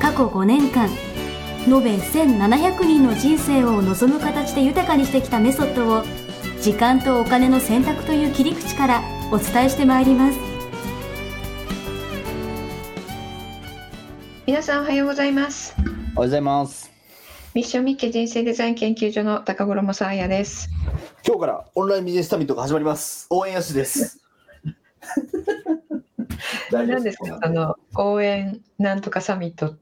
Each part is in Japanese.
過去5年間延べ1700人の人生を望む形で豊かにしてきたメソッドを時間とお金の選択という切り口からお伝えしてまいります皆さんおはようございますおはようございます。ミッションミッケ人生デザイン研究所の高頃もさあやです今日からオンラインビジネスサミットが始まります。応援やしです。何ですか？あの応援なんとかサミット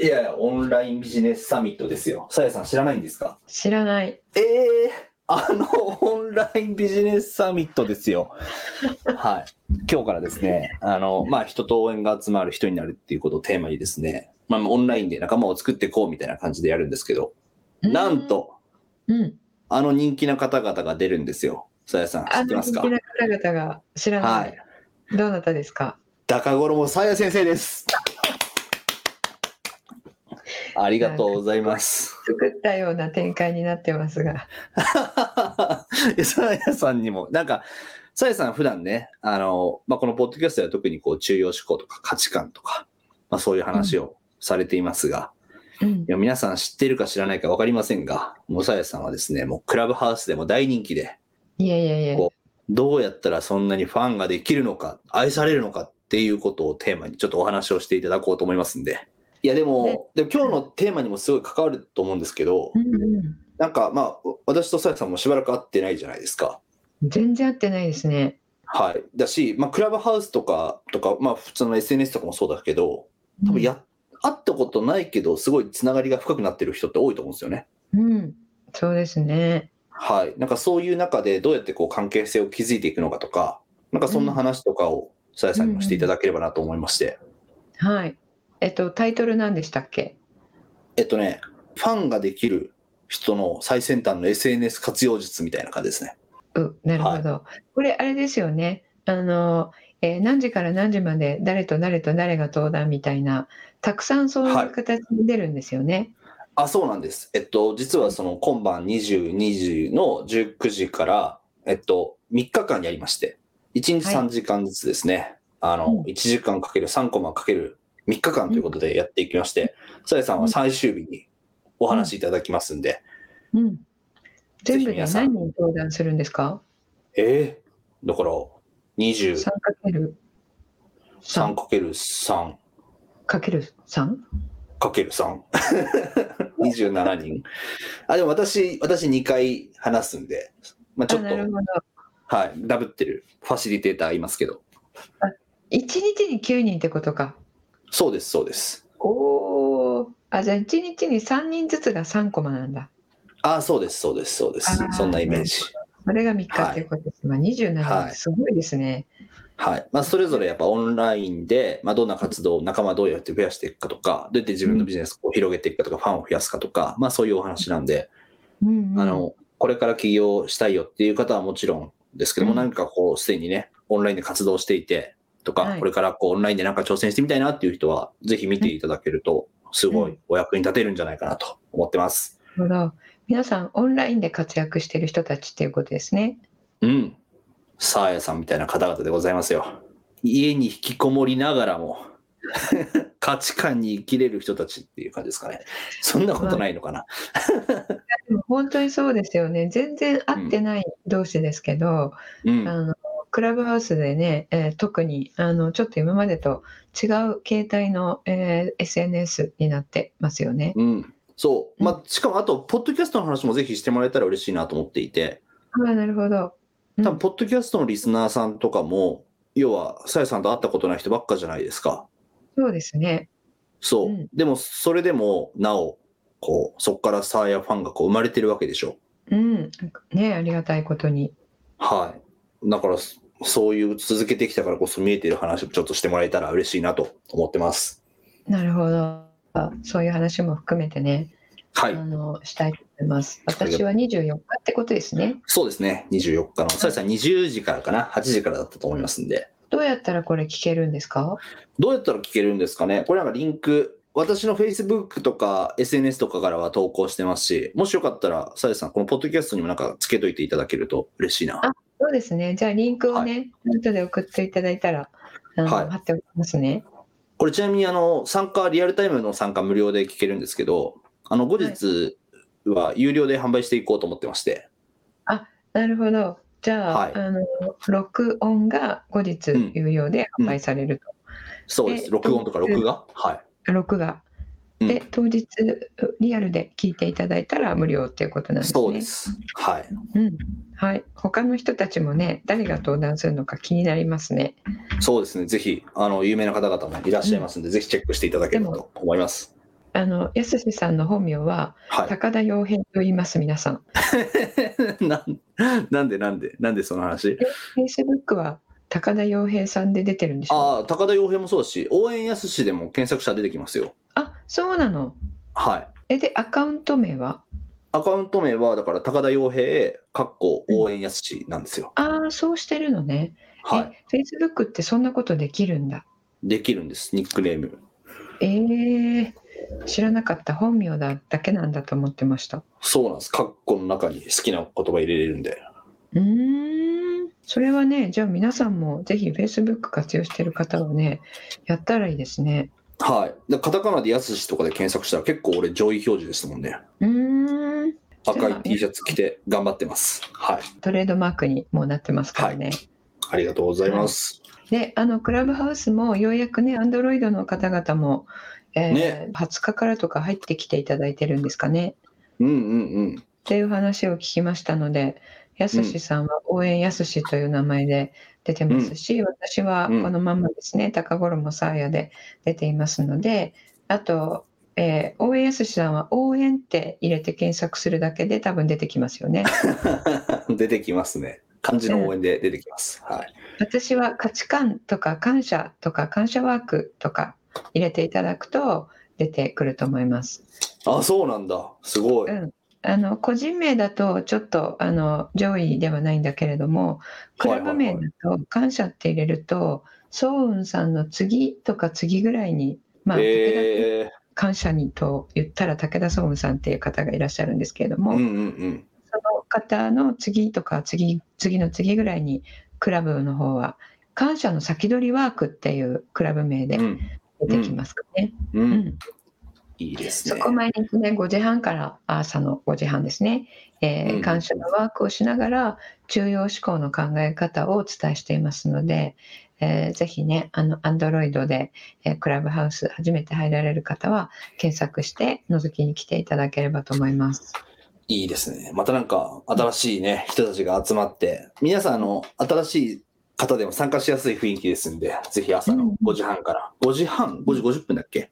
いやオンラインビジネスサミットですよ。さやさん知らないんですか？知らないええあのオンラインビジネスサミットですよ。はい。今日からですね、あの、まあ、人と応援が集まる人になるっていうことをテーマにですね、まあ、オンラインで仲間を作っていこうみたいな感じでやるんですけど、なんと、うんあの人気な方々が出るんですよ。さやさん、知ってますか？人気な方々が知らない、はい。どなたですか？高頃もさや先生です。ありがとうございます。作ったような展開になってますが さやさんにも、なんか、さやさん普段ね、あの、まあ、このポッドキャストでは特にこう中庸思考とか価値観とか、まあ、そういう話をされていますが、うんいや皆さん知ってるか知らないか分かりませんが、もうさやさんはですね、もうクラブハウスでも大人気で、いやいやいやこどうやったらそんなにファンができるのか、愛されるのかっていうことをテーマにちょっとお話をしていただこうと思いますんで。いやでも、ねでも今日のテーマにもすごい関わると思うんですけど、うんうんなんかまあ、私とさやさんもしばらく会ってないじゃないですか。全然合ってないですねはい。だし、まあ、クラブハウスとか、とか、まあ、普通の SNS とかもそうだけど、多分や、会ったことないけど、すごいつながりが深くなってる人って多いと思うんですよね。うんそうですねはい。なんかそういう中でどうやってこう関係性を築いていくのかとか、なんかそんな話とかをさやさんにもしていただければなと思いまして。はいえっとタイトル何でしたっけ？えっとね、ファンができる人の最先端の SNS 活用術みたいな感じですね。うん、なるほど。これあれですよね。あの、えー何時から何時まで誰と誰と誰が登壇みたいな、たくさんそういう形に出るんですよね。あ、そうなんです。えっと、実はその今晩22時の19時から、えっと、3日間やりまして、1日はい3時間ずつですね、あうんの、1時間かける3コマかける3日間ということでやっていきまして、さやさんは最終日にお話しいただきますんで、うん。全部で何人登壇するんですか？えー、だから、23 ?3 かける3かける3かける 3? かける3。27人。あ、でも私、私2回話すんで、まあちょっと。はい、ダブってるファシリテーターいますけど。1日に9人ってことか。そうです、そうです。おお。あ、じゃあ1日に3人ずつが3コマなんだ。あ、そうです、そうです、そうです。そんなイメージ。それが3日っていうことです。まあ27人ってすごいですね。はい。まあ、それぞれやっぱオンラインで、まあ、どんな活動を仲間どうやって増やしていくかとか、どうやって自分のビジネスを広げていくかとか、ファンを増やすかとか、まあ、そういうお話なんで、うんうんあの、これから起業したいよっていう方はもちろんですけども、うん何かこう、すでにね、オンラインで活動していて、とか、はいこれからこう、オンラインでなんか挑戦してみたいなっていう人は、ぜひ見ていただけると、すごいお役に立てるんじゃないかなと思ってます。なるほど。皆さん、オンラインで活躍している人たちっていうことですね。うん。サーヤさんみたいな方々でございますよ。家に引きこもりながらも、価値観に生きれる人たちっていう感じですかね。そんなことないのかな。本当にそうですよね。全然会ってない同士ですけど、うん。あのクラブハウスでね、えー特にあのちょっと今までと違う形態の、えー SNS になってますよね。うん。そう。まあ、しかもあと、ポッドキャストの話もぜひしてもらえたら嬉しいなと思っていて、ああ、なるほど。うん多分、ポッドキャストのリスナーさんとかも、要は、さやさんと会ったことない人ばっかじゃないですか。そうですね。そう。うんでも、それでも、なお、こう、そこからサーヤファンがこう生まれてるわけでしょ。うん。ね、ありがたいことに。はい。だから、そそういう続けてきたからこそ見えてる話をちょっとしてもらえたら嬉しいなと思ってます。なるほど。あそういう話も含めてね、はい。あのしたいと思います。私は24日ってことですね。そうですね。24日の、さやさん20時からかな ?8 時からだったと思いますんで。どうやったらこれ聞けるんですか？どうやったら聞けるんですかね？これなんかリンク、私の Facebook とか SNS とかからは投稿してますし、もしよかったら、さやさん、このポッドキャストにもなんかつけといていただけると嬉しいな。あそうですね。じゃあリンクをね、後で送っていただいたら、あのはい貼っておきますね。これちなみにあの、参加、リアルタイムの参加無料で聞けるんですけど、あの、後日は有料で販売していこうと思ってまして、なるほど。じゃあ、はいあの録音が後日うん有料で販売されると。そうです。で録音とか録画？はい。録画。うんで、当日リアルで聞いていただいたら無料っていうことなんですね。そうです。はい。うん。はい。他の人たちもね、誰が登壇するのか気になりますね。そうですね。ぜひ、あの、有名な方々もいらっしゃいますんで、ぜひチェックしていただければと思います。あの、やすしさんの本名は、はい。高田洋平と言います、皆さん。なんなんでなんでなんでその話？Facebook は高田洋平さんで出てるんでしょああ、高田洋平もそうだし、応援やすしでも検索したら出てきますよ。あ、そうなの。はい。え、で、アカウント名は？アカウント名は、だから高田洋平、かっこ応援やすしなんですよ。ああ、そうしてるのね。はい。え、Facebook ってそんなことできるんだ？できるんです、ニックネーム。えー、知らなかった。本名だだけなんだと思ってました。そうなんです。カッコの中に好きな言葉入れれるんで。うーん。それはね、じゃあ皆さんもぜひ Facebook 活用してる方はね、やったらいいですね。はい。でカタカナでやすしとかで検索したら結構俺上位表示ですもんね。うーん。赤い T シャツ着て頑張ってます。はい。トレードマークにもうなってますからね。ありがとうございます。で、あのクラブハウスもようやくね、アンドロイドの方々も、えーね20日からとか入ってきていただいてるんですかね。うんうんうん。っていう話を聞きましたので、やすしさんは応援やすしという名前で出てますし、私はこのままですね、高衣さあやで出ていますので、あと、えー応援やすしさんは応援って入れて検索するだけで多分出てきますよね。出てきますね。漢字の応援で出てきます。はい。私は価値観とか感謝とか感謝ワークとか入れていただくと出てくると思います。あ、そうなんだ。すごい。うんあの個人名だとちょっとあの上位ではないんだけれどもクラブ名だと感謝って入れるとソウンさんの次とか次ぐらいに、まあ、え感謝にと言ったら武田ソウンさんっていう方がいらっしゃるんですけれどー、も、うんうんうん。その方の次とか次次の次ぐらいにクラブの方は感謝の先取りワークっていうクラブ名でうん。出てきますかね。う、うん。んいいですね。そこ毎日ね、5時半から朝の5時半ですね、えーうん感謝のワークをしながら、中央思考の考え方をお伝えしていますので、えーぜひね、あの、アンドロイドで、えークラブハウス初めて入られる方は、検索して覗きに来ていただければと思います。いいですね。またなんか新しいね、人たちが集まって、皆さんあの、新しい方でも参加しやすい雰囲気ですんで、ぜひ朝の5時半から。5時半 ?5 時50分だっけ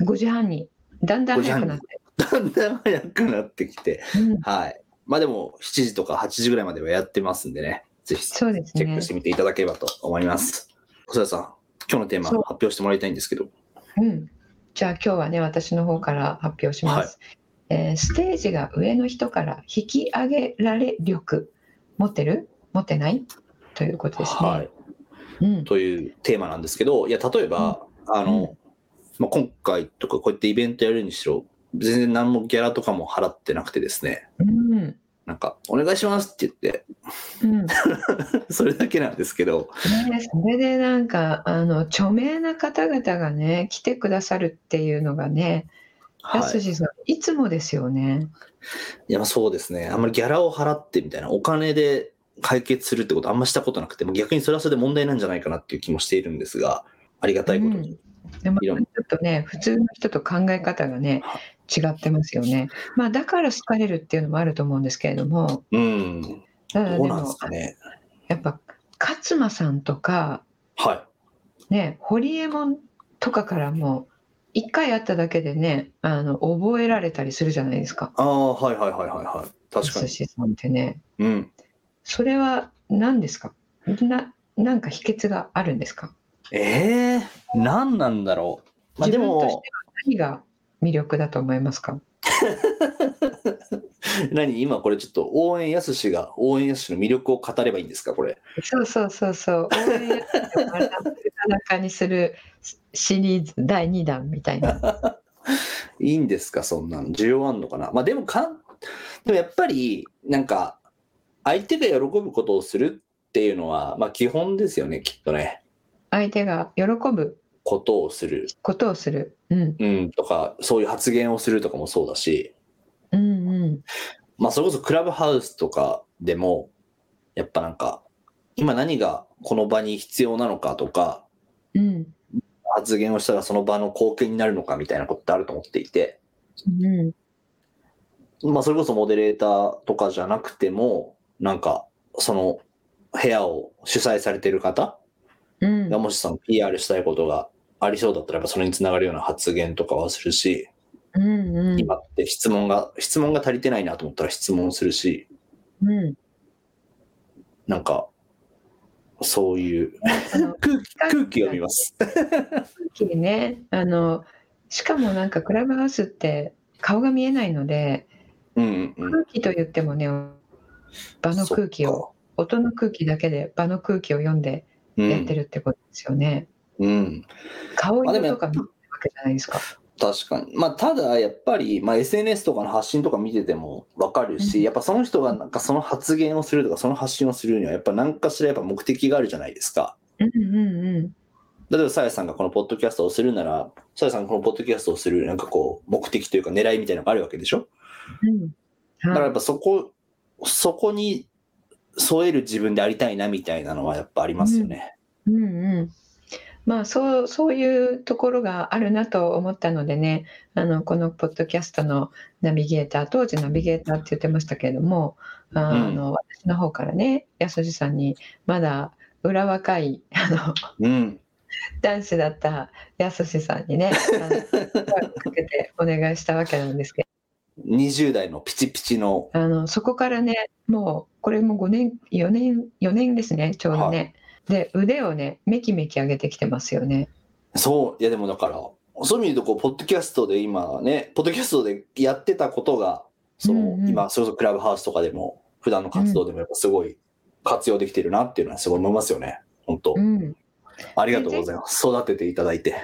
？5時半に、だんだん早くなって。だんだん早くなってきて。うんはい。まあでも、7時とか8時ぐらいまではやってますんでね、ぜひチェックしてみていただければと思います。細谷さん、今日のテーマ発表してもらいたいんですけど。うん。じゃあ今日はね、私の方から発表します。えーステージが上の人から引き上げられ力、持ってる？持ってない？ということですね。はい。うん、というテーマなんですけど、いや、例えば、あの、まあ、今回とかこうやってイベントやるにしろ、全然何もギャラとかも払ってなくてですね、うん、なんか、お願いしますって言って、うん。ね それだけなんですけど、それでなんか、あの、著名な方々がね、来てくださるっていうのがね、やはい。さん、いつもですよね。いや、まあそうですね。あんまりギャラを払ってみたいな、お金で解決するってことあんましたことなくて、逆にそれはそれで問題なんじゃないかなっていう気もしているんですが、ありがたいことに。でもちょっとね、普通の人と考え方がねは、違ってますよね。まあ、だから好かれるっていうのもあると思うんですけれども、うん。ただでもね。やっぱ、勝間さんとか、はい。ね、ホリエモンとかからも、一回会っただけでね、あの、覚えられたりするじゃないですか。ああ、はいはいはいはいはい。確かに。寿司さんってね。うん。それは何ですか？な、なんか秘訣があるんですか？ええー、何なんだろう？まあでも、何が魅力だと思いますか？何？今これちょっと応援やすしが応援やすしの魅力を語ればいいんですか？これ。そうそうそうそう。応援やすしを裸にするシリーズ第2弾みたいな。いいんですか？そんなの。需要あんのかな？まあでもかん、でもやっぱり、なんか、相手が喜ぶことをするっていうのは、まあ基本ですよね、きっとね。相手が喜ぶことをする。ことをする。うん。うん、とか、そういう発言をするとかもそうだし、うんうん。まあそれこそクラブハウスとかでも、やっぱなんか、今何がこの場に必要なのかとか、うん。発言をしたらその場の貢献になるのかみたいなことってあると思っていて、うん。まあそれこそモデレーターとかじゃなくても、なんか、その部屋を主催されてる方うんがもしその PR したいことがありそうだったら、やっぱそれにつながるような発言とかはするし、うんうん。今って質問が、質問が足りてないなと思ったら質問するし、うん。なんか、そういう 空気、空気を見ます。空気でね、あの、しかもなんかクラブハウスって顔が見えないので、うんうんうん。空気と言ってもね、場の空気を、音の空気だけで場の空気を読んでやってるってことですよね。うん。うん。顔色とか見てるわけじゃないですか。確かに。まあ、ただ、やっぱり、まあ、SNS とかの発信とか見ててもわかるし、うんやっぱその人がなんかその発言をするとか、その発信をするには、やっぱ何かしらやっぱ目的があるじゃないですか。うんうんうん。例えば、さやさんがこのポッドキャストをするなら、さやさんがこのポッドキャストをする、なんかこう、目的というか狙いみたいなのがあるわけでしょうん。はだからやっぱそこ、そこに添える自分でありたいなみたいなのはやっぱありますよね。い。うんうん。まあそうそういうところがあるなと思ったのでねあのこのポッドキャストのナビゲーター当時ナビゲーターって言ってましたけれどもあの、私の方からね安次さんにまだ裏若いあのうん。男子だった安次さんにねかけてお願いしたわけなんですけ20代のピチピチの、どあのそこからねもうこれも5年4年4年ですねちょうどね、で腕をねめきめき上げてきてますよね。そう、いやでもだから、そういう意味でこう、ポッドキャストで今ね、ポッドキャストでやってたことが、その、うんうん。今、それこそクラブハウスとかでも、普段の活動でもやっぱすごい活用できてるなっていうのはすごい思いますよね。本当、うん。ありがとうございます。育てていただいて。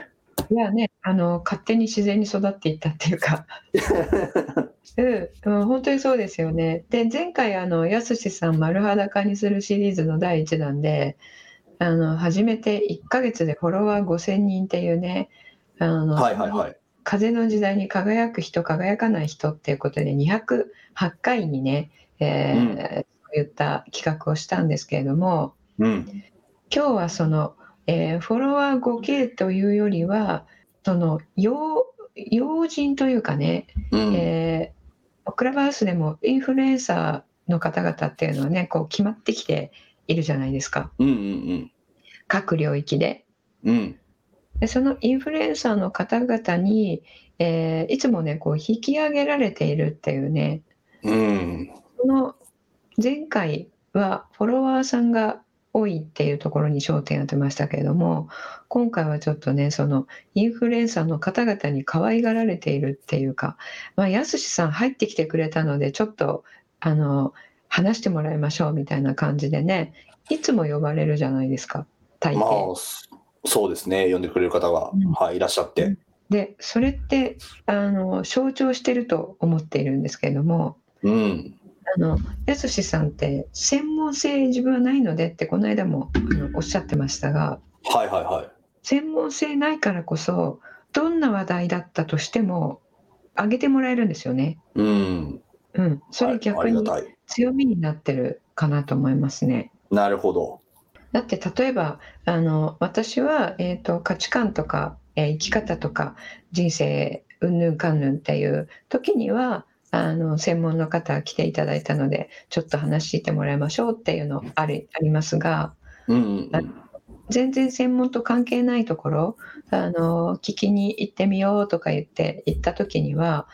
いやね、あの勝手に自然に育っていったっていうか、うん、うん本当にそうですよね。で、前回、あの、やすしさん丸裸にするシリーズの第1弾で、あの、初めて1ヶ月でフォロワー5000人っていうね、あの、はいはいはい。風の時代に輝く人、輝かない人っていうことで208回にね、えーうんそういった企画をしたんですけれども、うん。今日はその、えーフォロワー 5K というよりはその要要人というかね、うん。えークラブハウスでもインフルエンサーの方々っていうのはねこう決まってきているじゃないですかうんうん各領域でうん。うん。でそのインフルエンサーの方々に、えーいつもねこう引き上げられているっていうねうん。その前回はフォロワーさんが多いっていうところに焦点を当てましたけれども今回はちょっとねそのインフルエンサーの方々に可愛がられているっていうか、まあ、やすしさん入ってきてくれたのでちょっとあの話してもらいましょうみたいな感じでねいつも呼ばれるじゃないですか大ま抵。あ、そそうですね。呼んでくれる方が、うんはい、いらっしゃって。でそれってあの象徴してると思っているんですけれどもうん。あのやすしさんって専門性自分はないのでってこの間もあのおっしゃってましたがはいはいはい。専門性ないからこそどんな話題だったとしても上げてもらえるんですよね。うん。うん、それ逆に。強みになってるかなと思いますね。なるほど。だって例えばあの私は、えー、と価値観とか、えー生き方とか人生うんぬんかんぬんっていう時にはあの専門の方来ていただいたのでちょっと話してもらいましょうっていうのありありますがうんうんうん。全然専門と関係ないところあの聞きに行ってみようとか言って行った時には、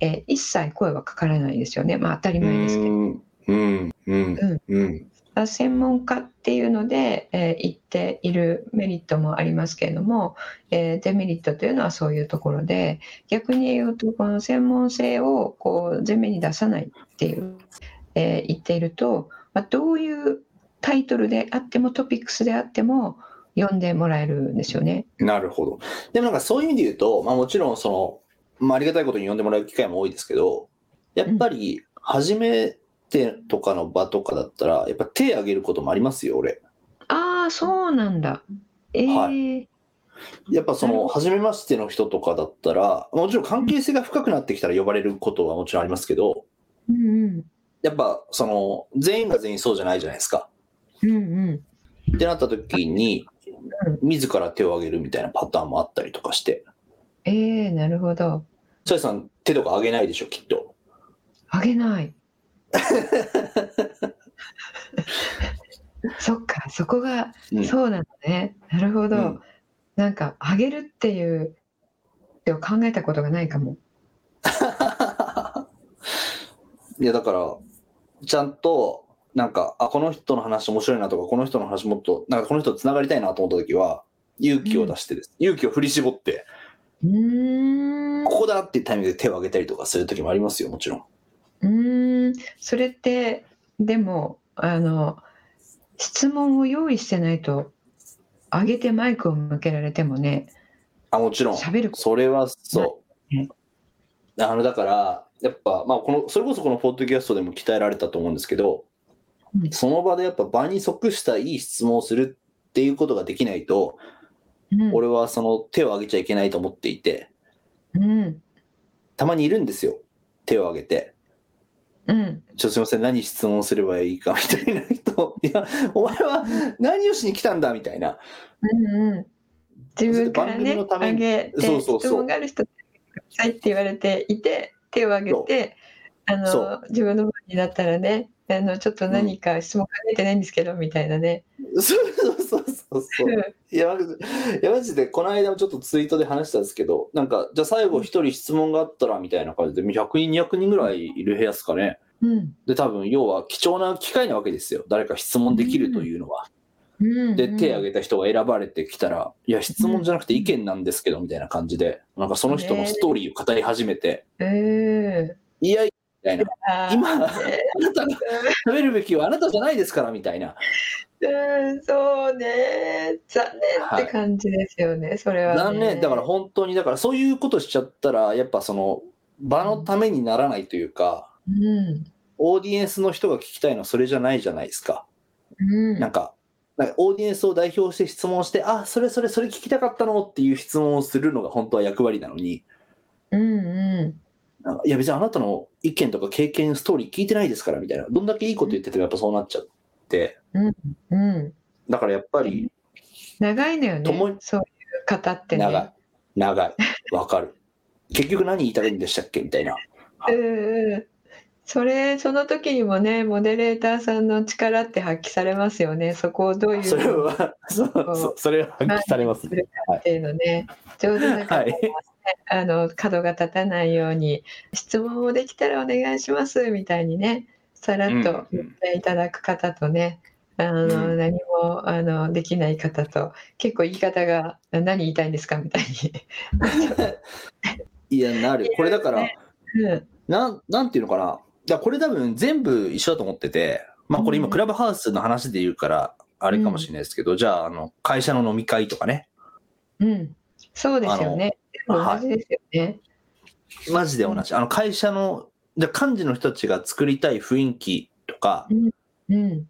えー一切声はかからないですよねまあ当たり前ですけど。うんうんうんうんあ専門家っていうので、えー言っているメリットもありますけれども、えーデメリットというのはそういうところで逆に言うとこの専門性をこう前面に出さないっていう、えー言っていると、まあ、どういうタイトルであってもトピックスであっても読んでもらえるんですよね。なるほど。でもなんかそういう意味で言うと、まあもちろんその、まあありがたいことに呼んでもらう機会も多いですけど、やっぱり初めてとかの場とかだったら、やっぱ手挙げることもありますよ、俺。ああそうなんだ。えーはやっぱその、初めましての人とかだったら、もちろん関係性が深くなってきたら呼ばれることはもちろんありますけど、うんうんやっぱその、全員が全員そうじゃないじゃないですか。うんうんってなった時に、自ら手を挙げるみたいなパターンもあったりとかして、えー、なるほど。ソイさん手とか挙げないでしょ、きっと。あげない。そっか、そこが、うんそうなのね。なるほど。うんなんか、あげるっていう、を考えたことがないかも。いや、だから、ちゃんと、なんか、あ、この人の話面白いなとか、この人の話もっと、なんかこの人と繋がりたいなと思った時は、勇気を出してです。勇気を振り絞って、うーん。ここだっていうタイミングで手を挙げたりとかする時もありますよ、もちろん。うーん。それって、でも、あの、質問を用意してないと、上げてマイクを向けられてもね、あ、もちろん。喋ることそれはそうね。あの、だから、やっぱ、まあ、この、それこそこのポッドキャストでも鍛えられたと思うんですけど、うんその場でやっぱ場に即したいい質問をするっていうことができないと、うん、俺はその手を挙げちゃいけないと思っていて、うん。たまにいるんですよ。手を挙げて。うん。ちょっとすいません、何質問すればいいかみたいな人。いや、お前は何をしに来たんだみたいな。うんうん、自分からね、のためにあげて、そうそうそう質問がある人、くださいって言われていて、手を挙げて、あその自分の番になったらね、あのちょっと何か質問考えてないんですけど、みたいなね。そうそうそうそうそう。いや、いやマジで、この間もちょっとツイートで話したんですけど、なんか、じゃあ最後一人質問があったらみたいな感じで、100人、200人ぐらいいる部屋ですかね。うんで、多分、要は貴重な機会なわけですよ。誰か質問できるというのは。うん、で、手挙げた人が選ばれてきたら、いや、質問じゃなくて意見なんですけど、みたいな感じで、なんかその人のストーリーを語り始めて、えいやいや、みたいな。ー、今、あねなたが喋るべきはあなたじゃないですから、みたいな。うん、そうね、残念って感じですよね、それは、ね。残念。だから本当に、だからそういうことしちゃったら、やっぱその、場のためにならないというか、うん。オーディエンスの人が聞きたいのはそれじゃないじゃないですか。うん、なんか、なんかオーディエンスを代表して質問して、あ、それそれそれ聞きたかったのっていう質問をするのが本当は役割なのに、うんうん。いや別にあなたの意見とか経験、ストーリー聞いてないですからみたいな。どんだけいいこと言っててもやっぱそうなっちゃって。うん。だからやっぱり長いのよね、そういう方ってね。長い。長い。わかる。結局何言いたいんでしたっけ？みたいな。うんうんそれその時にもねモデレーターさんの力って発揮されますよね。そこをどういうそれは、そうそれは発揮されますするかっていうのね、上手な方はね、あの角が立たないように質問をできたらお願いしますみたいにねさらっと言っていただく方とね、あのうん。何もあのできない方と結構言い方が何言いたいんですかみたい いや、なる。これだから、に。うん。なん、なんていうのかな。いや、これ多分全部一緒だと思ってて、まあこれ今うん。クラブハウスの話で言うから、あれかもしれないですけど、じゃあ、あの、会社の飲み会とかね、うん、そうですよね。同じですよね。マジで同じ。あの、会社の、じゃあ幹事の人たちが作りたい雰囲気とか、うん、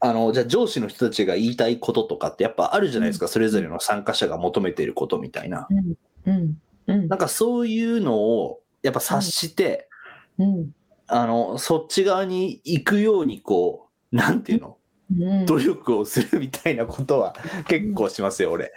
あの、じゃあ上司の人たちが言いたいこととかってやっぱあるじゃないですか、それぞれの参加者が求めていることみたいな。うん、うん、なんかそういうのを、やっぱ察して、うん、あの、そっち側に行くように、こう、なんていうの、うん。努力をするみたいなことは結構しますよ、俺。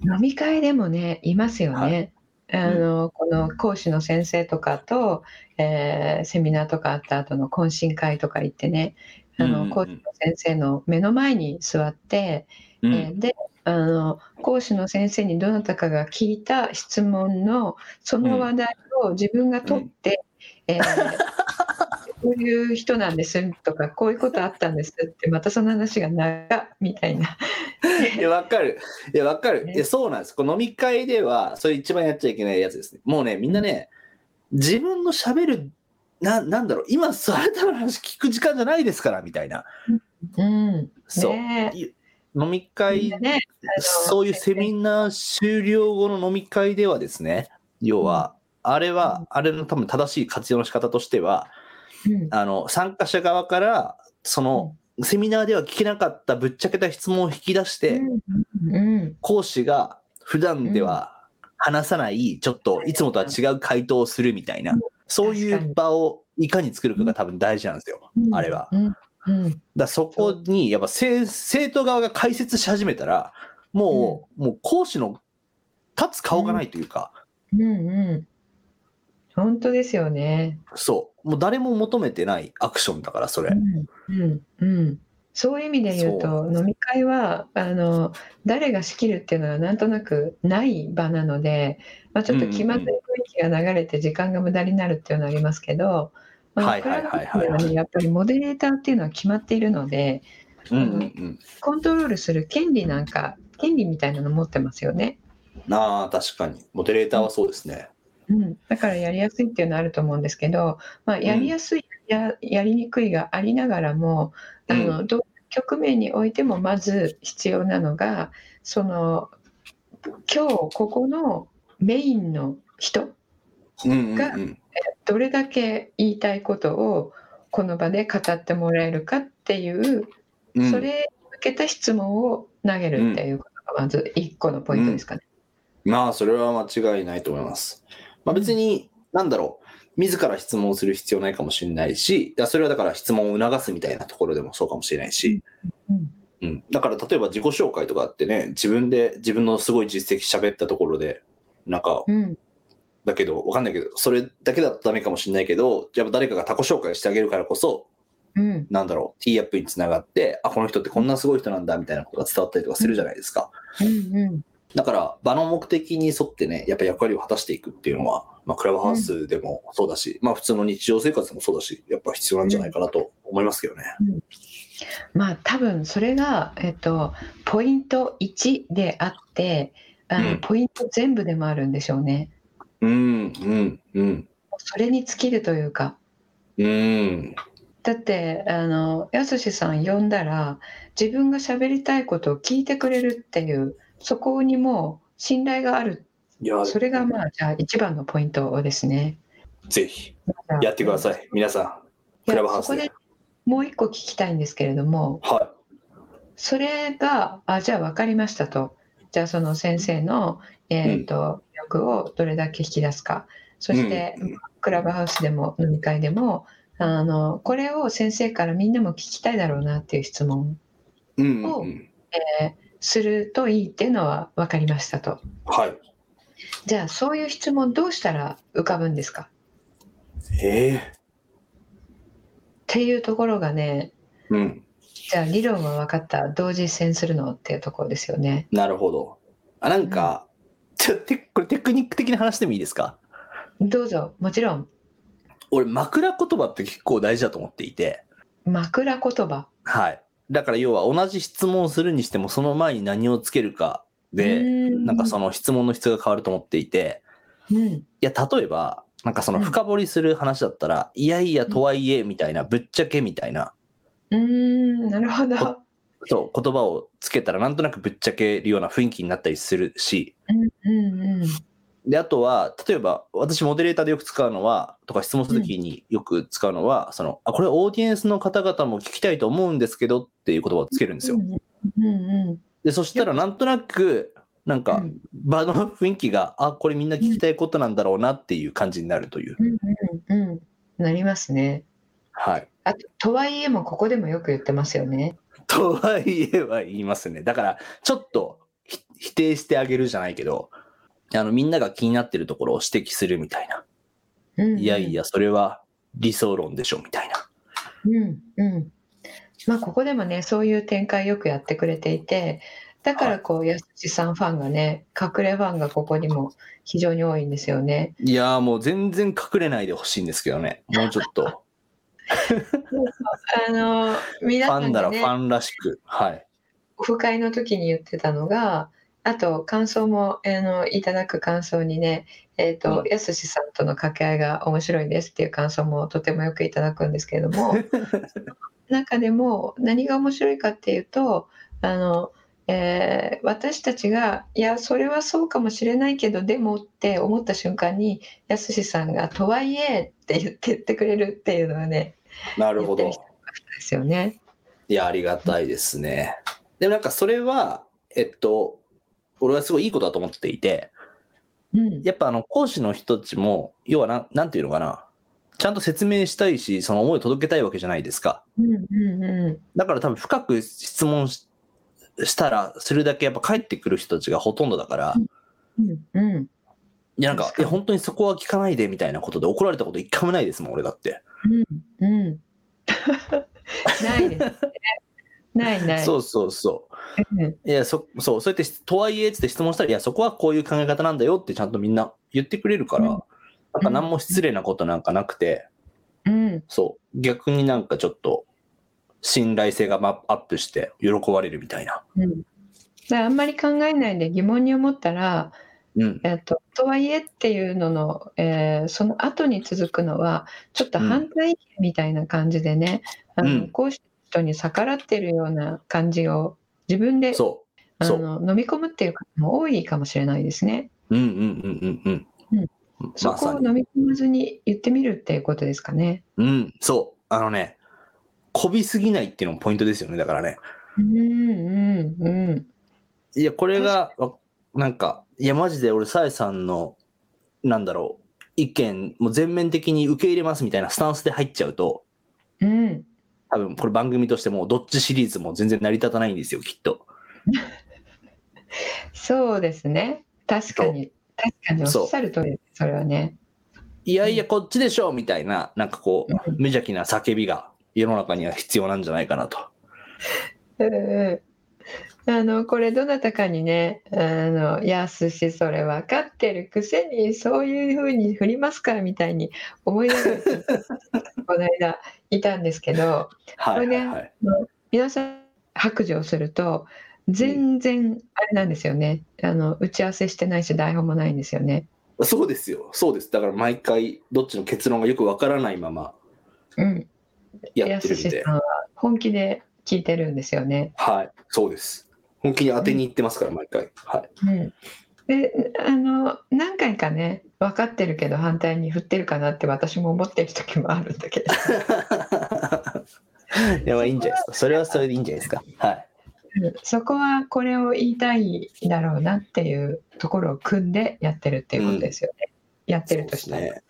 飲み会でもね、いますよね。はあの、この講師の先生とかと、えーセミナーとかあった後の懇親会とか行ってね、あの、うん講師の先生の目の前に座って、うんえーで、あの、講師の先生にどなたかが聞いた質問の、その話題を自分が取って、えーこういう人なんですとか、こういうことあったんですって、またその話が長っみたいな。いや、わかる。いや、わかる。ねいや、そうなんです。この飲み会では、それ一番やっちゃいけないやつですね。もうね、みんなね、自分の喋る、な、なんだろう、今、それたの話聞く時間じゃないですから、みたいな。うん。そう。飲みみ会ね、そういうセミナー終了後の飲み会ではですね、要は、あれは、あれの多分正しい活用の仕方としては、うん。あの、参加者側から、その、セミナーでは聞けなかったぶっちゃけた質問を引き出して、講師が普段では話さない、ちょっといつもとは違う回答をするみたいな、そういう場をいかに作るかが多分大事なんですよ、うん。あれは。だそこに、やっぱ生生徒側が解説し始めたら、もう、もう講師の立つ顔がないというか、うん。うん本当ですよね。そう、もう誰も求めてないアクションだから、それ。うんうんうん、そういう意味で言うと飲み会はあの誰が仕切るっていうのはなんとなくない場なので、まあ、ちょっと気まずい雰囲気が流れて時間が無駄になるっていうのはありますけど、まあはいはいはいはいやっぱりモデレーターっていうのは決まっているのでうんうんうん。コントロールする権利なんか権利みたいなの持ってますよね。ああ、確かに。モデレーターはそうですね。うん、だからやりやすいっていうのはあると思うんですけど、まあ、やりやすい、ややりにくいがありながらもあの、どう局面においてもまず必要なのがその今日ここのメインの人うんうんがうん。どれだけ言いたいことをこの場で語ってもらえるかっていう、うんそれに向けた質問を投げるっていうことがまず一個のポイントですかね。まあ、それは間違いないと思います。まあ別に、なんだろう、自ら質問する必要ないかもしれないし、それはだから質問を促すみたいなところでもそうかもしれないし、うん。うん。だから例えば自己紹介とかってね、自分で自分のすごい実績喋ったところで、なんか、うん。だけど、わかんないけど、それだけだとダメかもしれないけど、やっぱ誰かが他己紹介してあげるからこそ、うん。なんだろう、T アップにつながって、あ、この人ってこんなすごい人なんだみたいなことが伝わったりとかするじゃないですか。うんうんだから、場の目的に沿ってね、やっぱ役割を果たしていくっていうのは、まあ、クラブハウスでもそうだし、まあ、普通の日常生活でもそうだし、やっぱ必要なんじゃないかなと思いますけどね。まあ多分それが、えっと、ポイント1であってあの、うんポイント全部でもあるんでしょうね。うん、うん、うん、それに尽きるというか。うん。だってあのやすしさん呼んだら自分が喋りたいことを聞いてくれるっていうそこにもう信頼があるいや、それがまあじゃあ一番のポイントですね。ぜひ、やってください。皆さん、いクやラブハウスでそこで。もう一個聞きたいんですけれどもはそれがあじゃあ分かりましたとじゃあその先生の、えーと魅力をどれだけ引き出すかそい。して、うんクラブハウスでも飲み会でもあのこれを先生からみんなも聞きたいだろうなっていう質問うん、をうん。するといいっていうのは分かりましたとはい。じゃあそういう質問どうしたら浮かぶんですか？ええっていうところがねうん。じゃあ理論は分かったどう実践するのっていうところですよね。なるほど。あ、なんか、ちょてこれテクニック的な話でもいいですか？どうぞもちろん俺、枕言葉って結構大事だと思っていて、枕言葉？はい。だから要は同じ質問をするにしてもその前に何をつけるかで、なんかその質問の質が変わると思っていて、うん。いや、例えば、なんかその深掘りする話だったら、いやいやとはいえみたいな、ぶっちゃけみたいな、うーんなるほど。そう、言葉をつけたらなんとなくぶっちゃけるような雰囲気になったりするし、うんうんうんで、あとは、例えば、私モデレーターでよく使うのは、とか質問するときによく使うのは、その、あ、これオーディエンスの方々も聞きたいと思うんですけどっていう言葉をつけるんですよ。うんうんで、そしたらなんとなく、なんかうん場の雰囲気が、あ、これみんな聞きたいことなんだろうなっていう感じになるという。うんうんうんなりますね。はい。あととはいえもここでもよく言ってますよね。とはいえは言いますね。だから、ちょっとひ否定してあげるじゃないけど、あの、みんなが気になってるところを指摘するみたいな。うんうんいやいや、それは理想論でしょ、みたいな。うんうんまあここでもねそういう展開よくやってくれていてだからこう、やすしさんファンがね、隠れファンがここにも非常に多いんですよね。いやーもう全然隠れないでほしいんですけどね。もうちょっと。あの、皆フさんがねァンならフ、ァンらしく。はい。オフ会の時に言ってたのが、あと感想もあのいただく感想にね、えっ、と、うんやすしさんとの掛け合いが面白いですっていう感想もとてもよくいただくんですけれども、中でも何が面白いかっていうと、あの、えー私たちが、いや、それはそうかもしれないけど、でもって思った瞬間に、やすしさんが、とはいえって言って言ってくれるっていうのはね、なるほど。ですよね。いや、ありがたいですね。でもなんかそれは、えっと、俺はすごいいいことだと思っていて、うん。やっぱあの、講師の人たちも、要はなん、なんていうのかな。ちゃんと説明したいし、その思いを届けたいわけじゃないですか。うんうんうだから多分深く質問ししたら、するだけやっぱ帰ってくる人たちがほとんどだから、ん。うんうん。いやなんか、本当にそこは聞かないでみたいなことで怒られたこと一回もないですもん、俺だって。うん。うん。ないですね。ないない。そうそうそう。うんいや、そ、そう、そうやって、とはいえ、つって質問したら、いや、そこはこういう考え方なんだよってちゃんとみんな言ってくれるから、うんなんか何も失礼なことなんかなくて、うん。そう、逆になんかちょっと、信頼性がまアップして喜ばれるみたいな。うん。だあんまり考えないで疑問に思ったら、うん。えっと、とはいえっていうのの、えーその後に続くのは、ちょっと反対意見みたいな感じでね、あのうん講師の人に逆らってるような感じを自分でそう。あそう。の飲み込むっていう方も多いかもしれないですね。うんうんうんうんうん。うんそ。こを飲み込まずに言ってみるっていうことですかね。うん、そう。あのね、こびすぎないっていうのもポイントですよね、だからね。うんうんうん。いや、これが、わなんか、いや、マジで俺、さえさんの、なんだろう、意見、もう全面的に受け入れますみたいなスタンスで入っちゃうと、うん。多分これ番組としてもどっちシリーズも全然成り立たないんですよ、きっと。そうですね。確かに。確かにおっしゃる通り。それはね。いやいや、こっちでしょみたいな、なんかこううん、無邪気な叫びが世の中には必要なんじゃないかなと。うんうん。あの、これどなたかにね、あの、やすし、それ分かってるくせに、そういうふうに振りますかみたいに思いながらこの間いたんですけど、はいは。皆さん白状すると、全然あれなんですよね。あの、打ち合わせしてないし、台本もないんですよね。そうですよ。そうです。だから毎回、どっちの結論がよくわからないままうん。ややってるんですしさ。んは本気で聞いてるんですよね。はい。そうです。本気に当てに行ってますから、毎回。はい。うん。で、あの、何回かね、分かってるけど反対に振ってるかなって私も思ってる時もあるんだけど。いや、まあいいんじゃないですか。それはそれでいいんじゃないですか。はい。うんそこはこれを言いたいだろうなっていうところを組んでやってるっていうことですよね。やってるとしたら。ね。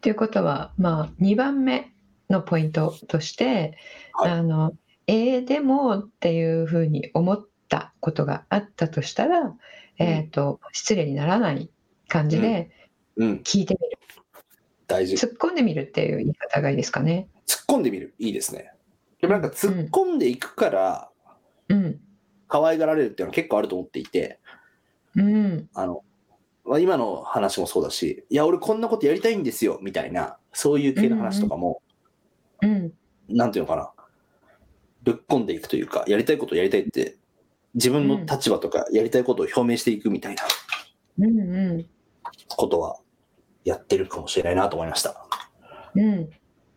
ということは、まあ、2番目のポイントとして、はいあの、えー、でもっていうふうに思ったことがあったとしたら、えっ、と、失礼にならない感じでうん。聞いてみる、大事。突っ込んでみるっていう言い方がいいですかね。突っ込んでみる。いいですね。でもなんか突っ込んでいくから、うん。可愛がられるっていうのは結構あると思っていて、うん。あの、まあ、今の話もそうだし、いや、俺こんなことやりたいんですよ、みたいな、そういう系の話とかも、うん。なんていうのかな、ぶっ込んでいくというか、やりたいことをやりたいって、自分の立場とかやりたいことを表明していくみたいなうん。うん。ことはやってるかもしれないなと思いました。うん。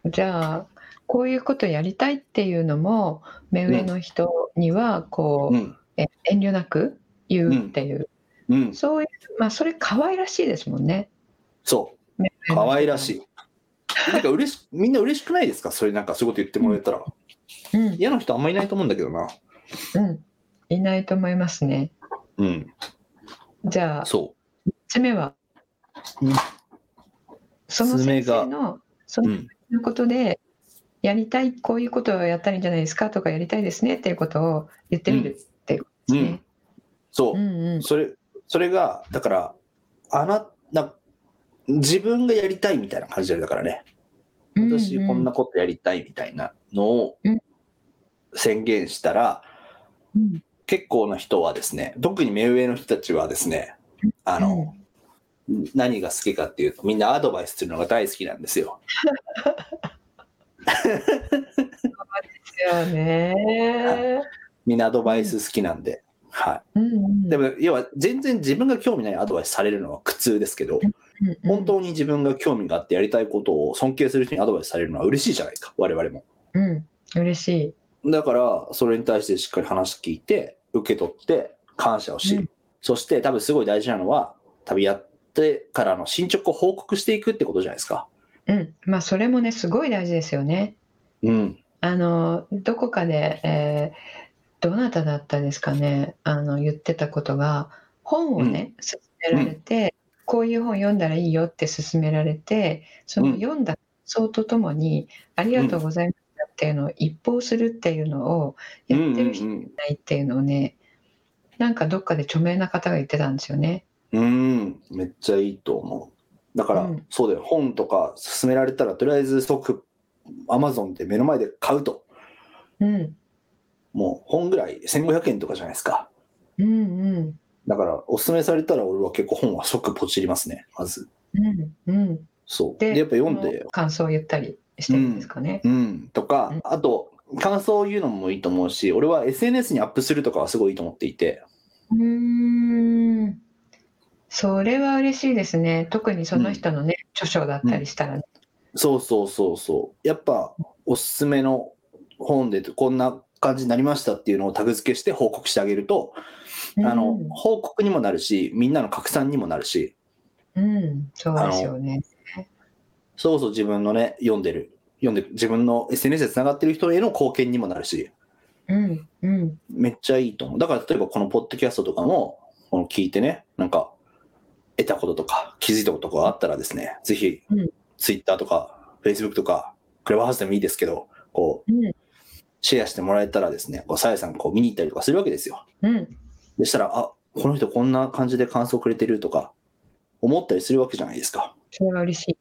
じゃあ、こういうことやりたいっていうのも、目上の人には、こう、うん。え遠慮なく言うっていう、うん。そういう、まあ、それ可愛らしいですもんね。そう。可愛らしい。い。なんか嬉し、みんな嬉しくないですか？それなんかそういうこと言ってもらえたら。うん。嫌な人あんまりいないと思うんだけどな。うん。いないと思いますね。うん。じゃあ、そ3つ目は、うんその先生の、そう。うん。のことで、やりたい、こういうことをやったらいいんじゃないですか？とか、やりたいですね？っていうことを言ってみるっていうことですね。そうう。んうんそれ、それが、だから、あな、な、自分がやりたいみたいな感じでだからね。私こんなことやりたいみたいなのをうん宣言したら、うん結構な人はですね、特に目上の人たちはですね、あの、何が好きかっていうと、みんなアドバイスするのが大好きなんですよ。そうですよね。みんなアドバイス好きなんで。はい。うんうんでも、要は全然自分が興味ないアドバイスされるのは苦痛ですけど、うんうん本当に自分が興味があってやりたいことを尊敬する人にアドバイスされるのは嬉しいじゃないか、我々も。うん、嬉しい。だから、それに対してしっかり話聞いて、受け取って、感謝をし、うんそして多分すごい大事なのは、旅やってからの進捗を報告していくってことじゃないですか。うん、まあそれもねすごい大事ですよね。うん。あのどこかで、えーどなただったですかね？あの言ってたことが本をね、勧められて、こういう本読んだらいいよって勧められてそのうん読んだ感想とともに、ありがとうございましたっていうのを一報するっていうのをやってる人いうんないっていうのをね、なんかどっかで著名な方が言ってたんですよね。うんうん。めっちゃいいと思う。だから、うんそうだよ。本とか勧められたら、とりあえず即、アマゾンで目の前で買うと。うん、もう本ぐらい1500円とかじゃないですか。うん、うん、だから、おすすめされたら俺は結構本は即ポチりますね、まず。うん、うん。そう。でで、やっぱ読んで感想を言ったりしてるんですかね。うん、とかうん、あと、感想を言うのもいいと思うし、俺は SNS にアップするとかはすごいいいと思っていて、うーんそれは嬉しいですね。特にその人のね、著書だったりしたらね。そうそうそうそう。やっぱ、おすすめの本でこんな感じになりましたっていうのをタグ付けして報告してあげると、あのうん、報告にもなるし、みんなの拡散にもなるし、うん、そうですよね。それこそ自分のね、読んでる、読んでる、自分の SNS でつながってる人への貢献にもなるし、うん、うん、めっちゃいいと思う。だから例えばこのポッドキャストとかも、この聞いてね、なんか、得たこととか気づいたこととかあったらですね、ぜひうん、Twitter とか Facebook とか、クラブハウスでもいいですけど、こう、うん、シェアしてもらえたらですね、こう、さやさんこう見に行ったりとかするわけですよ。うん、でしたら、あ、この人こんな感じで感想くれてるとか、思ったりするわけじゃないですか。それは嬉しい。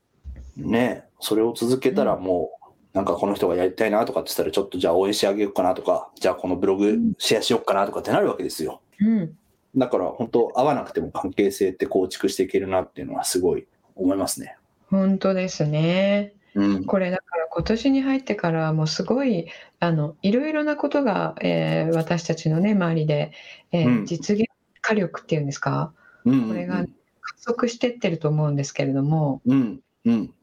ねえそれを続けたらもう、なんかこの人がやりたいなとかって言ったら、ちょっとじゃあ応援してあげようかなとか、じゃあこのブログうんシェアしようかなとかってなるわけですよ。うん、だから本当、会わなくても関係性って構築していけるなっていうのはすごい思いますね。本当ですね。うん。これだから今年に入ってからもうすごいあのいろいろなことが、えー私たちのね周りで、えーうん実現火力っていうんですか？うん。これが加速してってると思うんですけれどもうん。うん。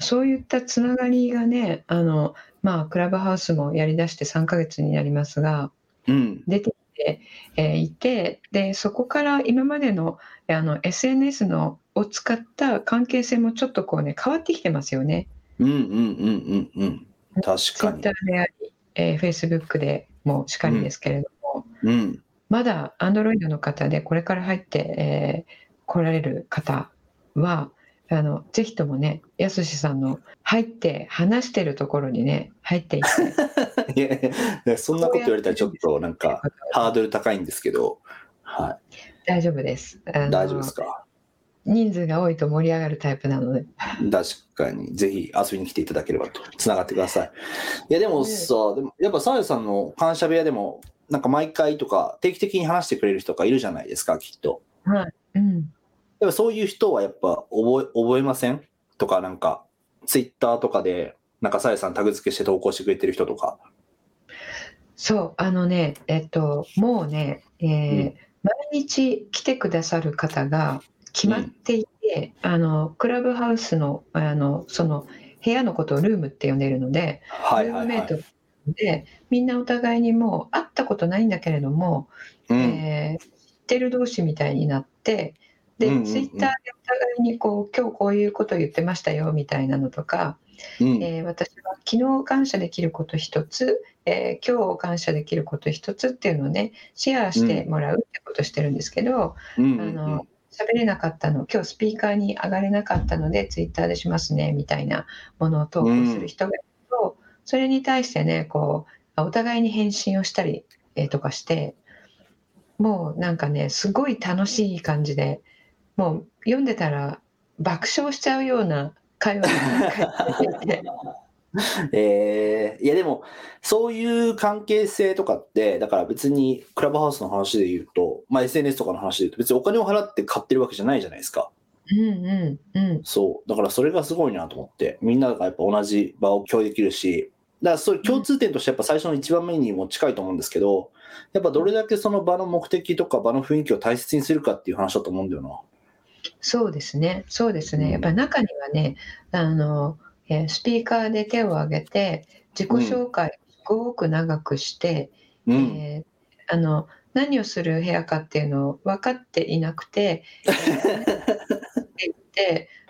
そういったつながりがねあの、まあ、クラブハウスもやりだして3ヶ月になりますがうん。出てきて、えーいてでそこから今までのあの SNS のを使った関係性もちょっとこうね変わってきてますよね。うん。うん。うん。うん。確かにであり、えー、Facebook でもしかりですけれども、うん。まだ Android の方でこれから入って、えー来られる方はあのぜひともねやすしさんの入って話してるところにね入っていって いやいやそんなこと言われたらちょっとなんかハードル高いんですけど、は大丈夫です。大丈夫ですか？人数が多いと盛り上がるタイプなので。確かに、ぜひ遊びに来ていただければと、つながってください。いや、でもさ、でもやっぱさやさんの感謝部屋でも、なんか毎回とか、定期的に話してくれる人がいるじゃないですか、きっと。はい、うん、やっぱそういう人はやっぱ覚え、覚えません？とか、なんか、ツイッターとかで、なんかさやさんタグ付けして投稿してくれてる人とか。そうあのねえっともうね、えー毎日来てくださる方が決まっていて、あのクラブハウスのあのその部屋のことをルームって呼んでいるので、はいはいはい。ルームメイトでみんなお互いにもう会ったことないんだけれども、うん。えー知ってる同士みたいになってで、うんうんうんツイッターでお互いにこう今日こういうこと言ってましたよみたいなのとか、うんえー私は昨日感謝できること一つ、えー今日感謝できること一つっていうのをねシェアしてもらうってことしてるんですけど、うんあの喋れなかったの今日スピーカーに上がれなかったのでツイッターでしますねみたいなものを投稿する人がいると、それに対してねこうお互いに返信をしたり、えーとかしてもうなんかねすごい楽しい感じでもう読んでたら爆笑しちゃうような会話が返ってきて。えー、いやでも、そういう関係性とかって、だから別にクラブハウスの話で言うと、まあ SNS とかの話で言うと、別にお金を払って買ってるわけじゃないじゃないですか。うんうんうん。そう。だからそれがすごいなと思って、みんながやっぱ同じ場を共有できるし、だからそういう共通点としてやっぱ最初の一番目にも近いと思うんですけど、やっぱどれだけその場の目的とか場の雰囲気を大切にするかっていう話だと思うんだよな。そうですね。そうですうんね。やっぱり中にはね、あの、えースピーカーで手を挙げて、自己紹介をすごく長くして、うん。えーあの、何をする部屋かっていうのを分かっていなくて、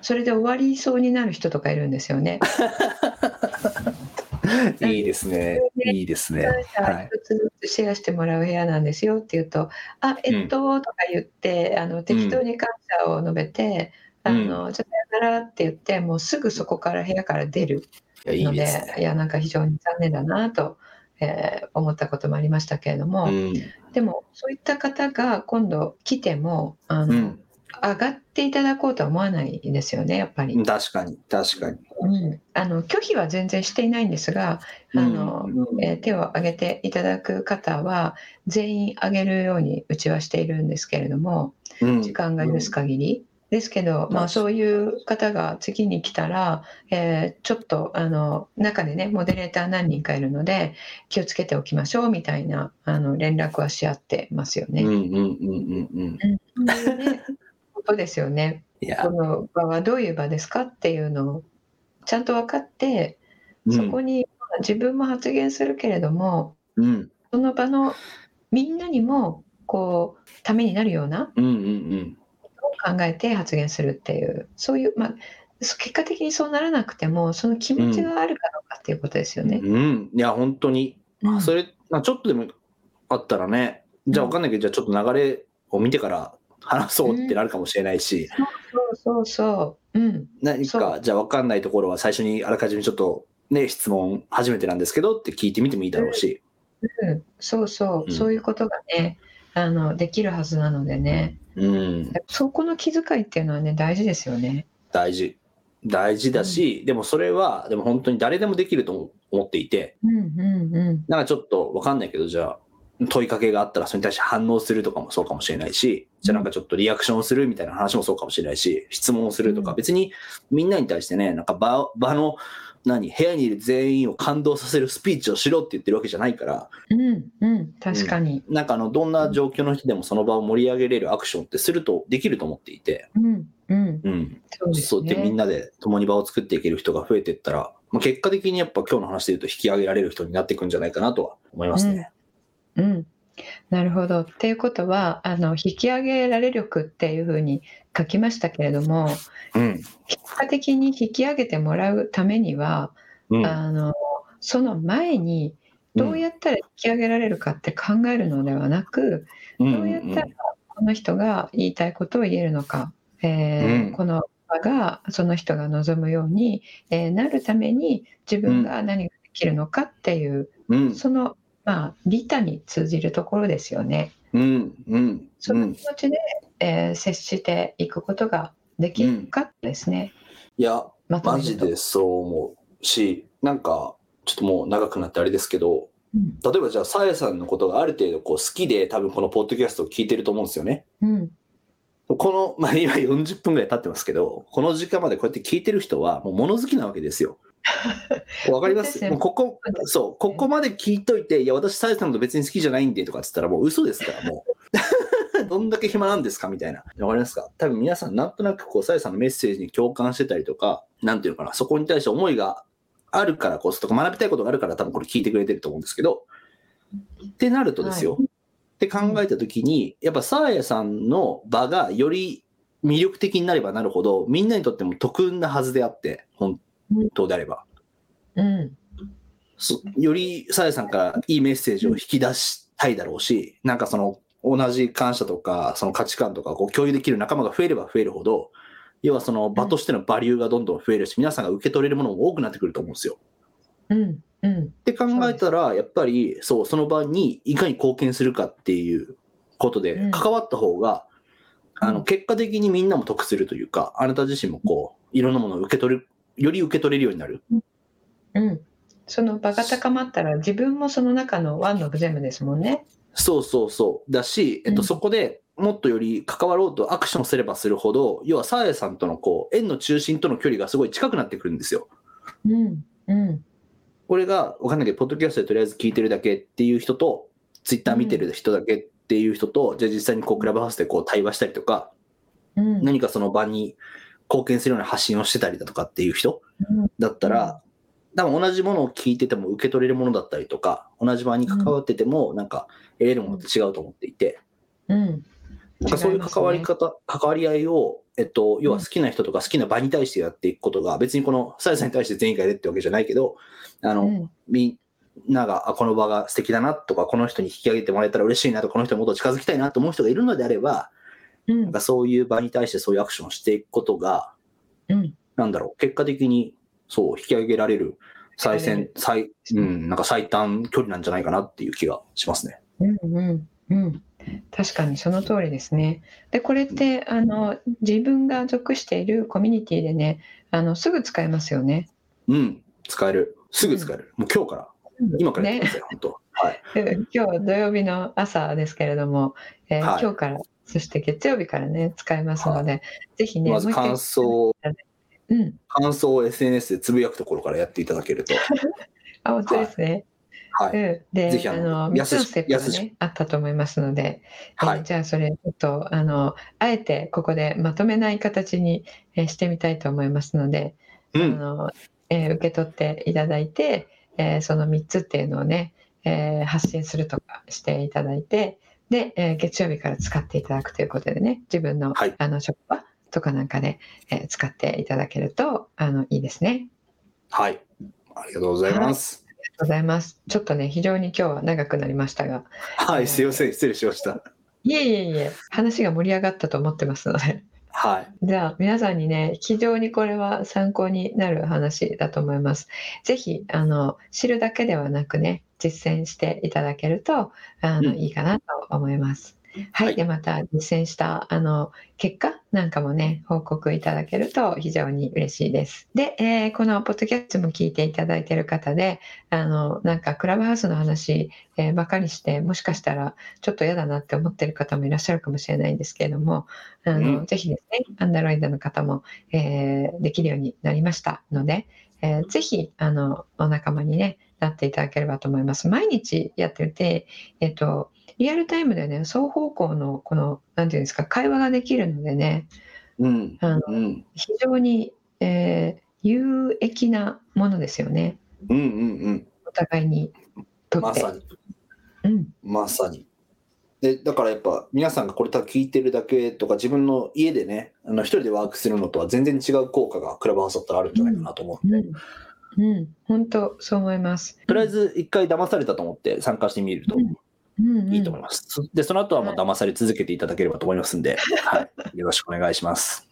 それで終わりそうになる人とかいるんですよね。いいですね。いいですね。はい一つずつシェアしてもらう部屋なんですよって言うと、あ、えっと、とか言って、あの適当に感謝を述べて、うんあの、じゃあさよならって言って、もうすぐそこから部屋から出るいや、いいので、ですね。いや、なんか非常に残念だなと、えー思ったこともありましたけれども、うん。でも、そういった方が今度来ても、あの、うん。上がっていただこうとは思わないですよね、やっぱり。確かに、確かに。うん、あの拒否は全然していないんですが、あのうんえー手を挙げていただく方は全員挙げるようにうちはしているんですけれどもうん時間が許す限り。ですけど、まあ、そういう方が次に来たら、えーちょっとあの中でねモデレーター何人かいるので気をつけておきましょうみたいなあの連絡はし合ってますよね。うんうんうんうんうん。うんねことですよね。いやこ、の場はどういう場ですかっていうのをちゃんと分かってそこにまあ自分も発言するけれども、うんその場のみんなにもこうためになるようなうんうんうん。考えて発言するっていうそういう、まあ、結果的にそうならなくてもその気持ちがあるかどうかっていうことですよね。うん。いや、本当に。うん。それ、まあ、ちょっとでもあったらね、じゃあわかんないけど、じゃあちょっと流れを見てから話そうってなるかもしれないし、そうそうそう、う。ん。何そか、じゃあわかんないところは最初にあらかじめちょっとね、質問初めてなんですけどって聞いてみてもいいだろうし。うん、そうそう、うん。そういうことがねあのできるはずなのでねうん。そこの気遣いっていうのはね大事ですよね。大事。大事だし、でもそれは、でも本当に誰でもできると思っていて、うんうんうんなんかちょっとわかんないけど、じゃあ、問いかけがあったらそれに対して反応するとかもそうかもしれないし、じゃあなんかちょっとリアクションをするみたいな話もそうかもしれないし、質問をするとか、うん別にみんなに対してね、なんか場場の、何、部屋にいる全員を感動させるスピーチをしろって言ってるわけじゃないから、うんうん確かに。なんかあの、どんな状況の人でもその場を盛り上げれるアクションってすると、できると思っていて、うんうんうん。そうですそうってみんね。なで共に場を作っていける人が増えていったら、まあ、結果的にやっぱ今日の話で言うと引き上げられる人になっていくんじゃないかなとは思いますね。うん、なるほど。っていうことはあの引き上げられ力っていうふうに書きましたけれどもうん。結果的に引き上げてもらうためには、うん。あのその前にどうやったら引き上げられるかって考えるのではなく、うんどうやったらこの人が言いたいことを言えるのか、えーうんこの場がその人が望むように、えーなるために自分が何ができるのかっていう、うん。その、まあ、利他に通じるところですよね。うん。うん。うんその気。持ちで、えー接していくことができるかですね。いや、まマジでそう思うし、なんか、ちょっともう長くなってあれですけど、うん例えばじゃあ、さやさんのことがある程度こう好きで、多分このポッドキャストを聞いてると思うんですよね。うんこの、まあ今40分ぐらい経ってますけど、この時間までこうやって聞いてる人はもう物好きなわけですよ。わかります？もうここ、そう、ここまで聞いといて、いや、私、さやさんの別に好きじゃないんでとかっつったらもう嘘ですから、もう。どんだけ暇なんですかみたいな。わかりますか？多分皆さんなんとなくこう、さやさんのメッセージに共感してたりとか、なんていうのかな、そこに対して思いがあるからこそとか、学びたいことがあるから多分これ聞いてくれてると思うんですけど、ってなるとですよ。って考えたときに、やっぱサーヤさんの場がより魅力的になればなるほど、みんなにとっても得なはずであって、本当であれば。うん。そよりサーヤさんからいいメッセージを引き出したいだろうし、なんかその同じ感謝とか、その価値観とかこう共有できる仲間が増えれば増えるほど、要はその場としてのバリューがどんどん増えるし、皆さんが受け取れるものも多くなってくると思うんですよ。うん。うん。って考えたら、やっぱり、そう、その場にいかに貢献するかっていうことでうん。関わった方が、あの、うん。結果的にみんなも得するというか、あなた自身もこう、いろんなものを受け取る、より受け取れるようになる？うん。その場が高まったら自分もその中のワンのゼムですもんね。そうそうそう。だし、えっと、うんそこでもっとより関わろうとアクションすればするほど、要はサーヤさんとのこう、円の中心との距離がすごい近くなってくるんですよ。うん。うん。これがわかんないけど、ポッドキャストでとりあえず聞いてるだけっていう人と、ツイッター見てる人だけっていう人と、じゃあ実際にこう、クラブハウスでこう対話したりとか、うん。何かその場に貢献するような発信をしてたりだとかっていう人だったら、多分同じものを聞いてても受け取れるものだったりとか、同じ場に関わってても、なんか得れるものって違うと思っていて、うん。なんかそういう関わり方、関わり合いを、えっと、要は好きな人とか好きな場に対してやっていくことが、別にこのさやさんに対して全員がやるってわけじゃないけど、あの、うんみんなが、あ、この場が素敵だなとか、この人に引き上げてもらえたら嬉しいなとか、この人にもっと近づきたいなと思う人がいるのであれば、うんなんかそういう場に対してそういうアクションをしていくことが、うん。なんだろう、結果的に、そう、引き上げられる最先、最、うん、なんか最短距離なんじゃないかなっていう気がしますね。うんうんうん、確かにその通りですね。でこれってあの自分が属しているコミュニティでねあのすぐ使えますよね。うん、使える。すぐ使える。もう今日から、今からやってねください、本当。はい。う ん今日土曜日の朝ですけれども、えーはい今日からそして月曜日からね使えますので、ぜひねまず感想、うん感想を SNS でつぶやくところからやっていただけると。あ本当ですね。はい。うん、でぜひあのあの3つのステップがねあったと思いますので、えーはい。じゃあそれちょっとあのあえてここでまとめない形に、えーしてみたいと思いますので、うん。あのえー受け取っていただいて、えーその3つっていうのをね、えー発信するとかしていただいてで、えー月曜日から使っていただくということでね自分の,、はいあの職場とかなんかで、えー使っていただけるとあのいいですね。はい。ありがとうございます。ありがとうございます。ちょっとね非常に今日は長くなりましたがはい、すいません。失礼しました。いえいえいえ話が盛り上がったと思ってますので。はい。じゃあ皆さんにね非常にこれは参考になる話だと思います。ぜひあの知るだけではなくね実践していただけるとあの、うんいいかなと思います。はい、はいでまた実践したあの結果なんかもね報告いただけると非常に嬉しいです。で、えーこのポッドキャストも聞いていただいている方であのなんかクラブハウスの話、えーばかりしてもしかしたらちょっと嫌だなって思ってる方もいらっしゃるかもしれないんですけれどもあの、うんぜひですねアンダロイドの方も、えーできるようになりましたので、えーぜひあのお仲間に、ね、なっていただければと思います。毎日やってて、えっとリアルタイムでね双方向のこのなんていうんですか会話ができるのでねうん。あのうん。非常に、えー有益なものですよねうんうんお互いにとうん。って。まさに。うんまさに。で、だからやっぱ皆さんがこれただ聞いてるだけとか自分の家でね、あの一人でワークするのとは全然違う効果がクラブハウスだったらあるんじゃないかなと思う。うん、うん、本当そう思います。とりあえず一回騙されたと思って参加してみるとうんうんうんいいと思います。で、その後はもう騙され続けていただければと思いますんで、はい。よろしくお願いします。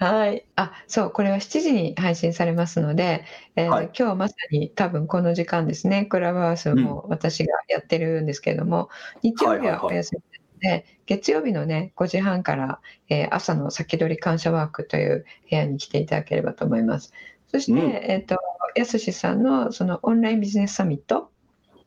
はい。あ、そう、これは7時に配信されますので、えーはい今日まさに多分この時間ですね、クラブハウスも私がやってるんですけれども、日曜日はお休みなので、月曜日のね、5時半から、えー朝の先取り感謝ワークという部屋に来ていただければと思います。そして、うんえっ、と、やすしさんのそのオンラインビジネスサミット、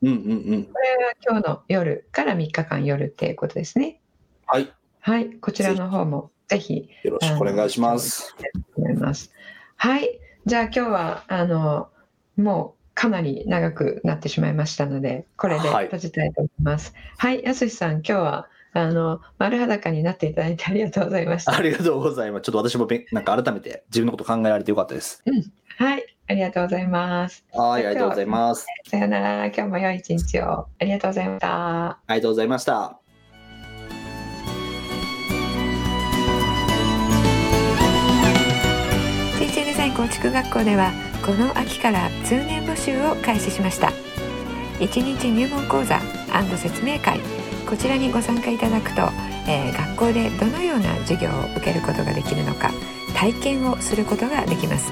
うんうんうん。これは今日の夜から3日間夜っていうことですね。はい。はい、こちらの方もぜひよろしくお願いします。思います。はい、じゃあ今日はあのもうかなり長くなってしまいましたので、これではい閉じたいと思います。はい、やすしさん、今日はあの丸裸になっていただいてありがとうございました。ありがとうございます。ちょっと私もべなんか改めて自分のこと考えられてよかったです。はい、ありがとうございます。はい、ありがとうございます。さよなら、今日も良い一日を。ありがとうございました。ありがとうございました。人生デザイン構築学校ではこの秋から通年募集を開始しました1日入門講座説明会こちらにご参加いただくと、えー学校でどのような授業を受けることができるのか体験をすることができます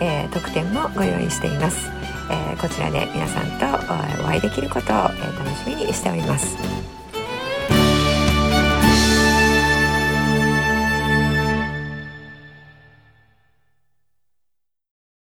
えー、特典もご用意しています、えー、こちらで皆さんとお会いできることを、え楽しみにしております。